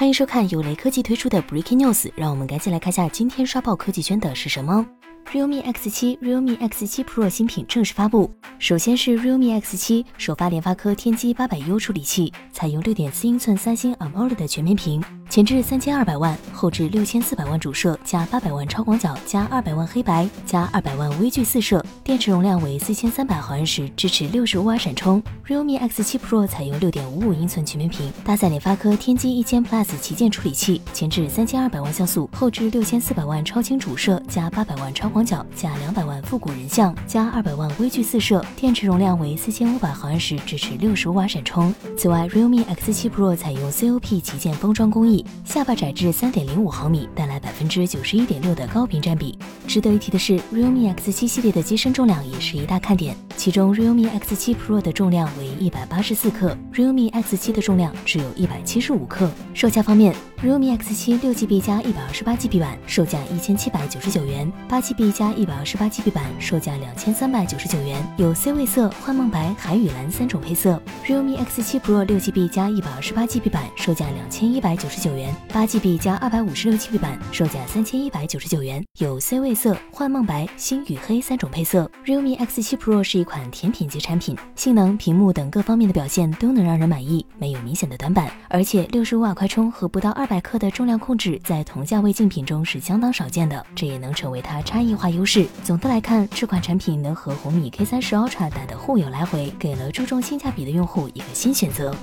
欢迎收看由雷科技推出的 Breaking News，让我们赶紧来看下今天刷爆科技圈的是什么。realme X7、realme X7 Pro 新品正式发布。首先是 realme X7，首发联发科天玑八百 U 处理器，采用六点四英寸三星 AMOLED 的全面屏，前置三千二百万，后置六千四百万主摄加八百万超广角加二百万黑白加二百万微距四摄，电池容量为四千三百毫安时，支持六十五瓦闪充。realme X7 Pro 采用六点五五英寸全面屏，搭载联发科天玑一千 Plus 旗舰处理器，前置三千二百万像素，后置六千四百万超清主摄加八百万超广。角加两百万复古人像加二百万微距四摄，电池容量为四千五百毫安时，支持六十五瓦闪充。此外，realme X7 Pro 采用 COP 旗舰封装工艺，下巴窄至三点零五毫米，带来百分之九十一点六的高频占比。值得一提的是，realme X 七系列的机身重量也是一大看点，其中 realme X7 Pro 的重量为一百八十四克，realme X7 的重量只有一百七十五克。售价方面，realme X7 六 GB 加一百二十八 GB 版售价一千七百九十九元，八 GB。加一百二十八 GB 版，售价两千三百九十九元，有 C 位色、幻梦白、海与蓝三种配色。realme X7 Pro 六 GB 加一百二十八 GB 版，售价两千一百九十九元，八 GB 加二百五十六 GB 版，售价三千一百九十九元，有 C 位色、幻梦白、星与黑三种配色。realme X7 Pro 是一款款甜品级产品，性能、屏幕等各方面的表现都能让人满意，没有明显的短板。而且六十五瓦快充和不到二百克的重量控制，在同价位竞品中是相当少见的，这也能成为它差异化。优势。总的来看，这款产品能和红米 K 三十 Ultra 打得互有来回，给了注重性价比的用户一个新选择。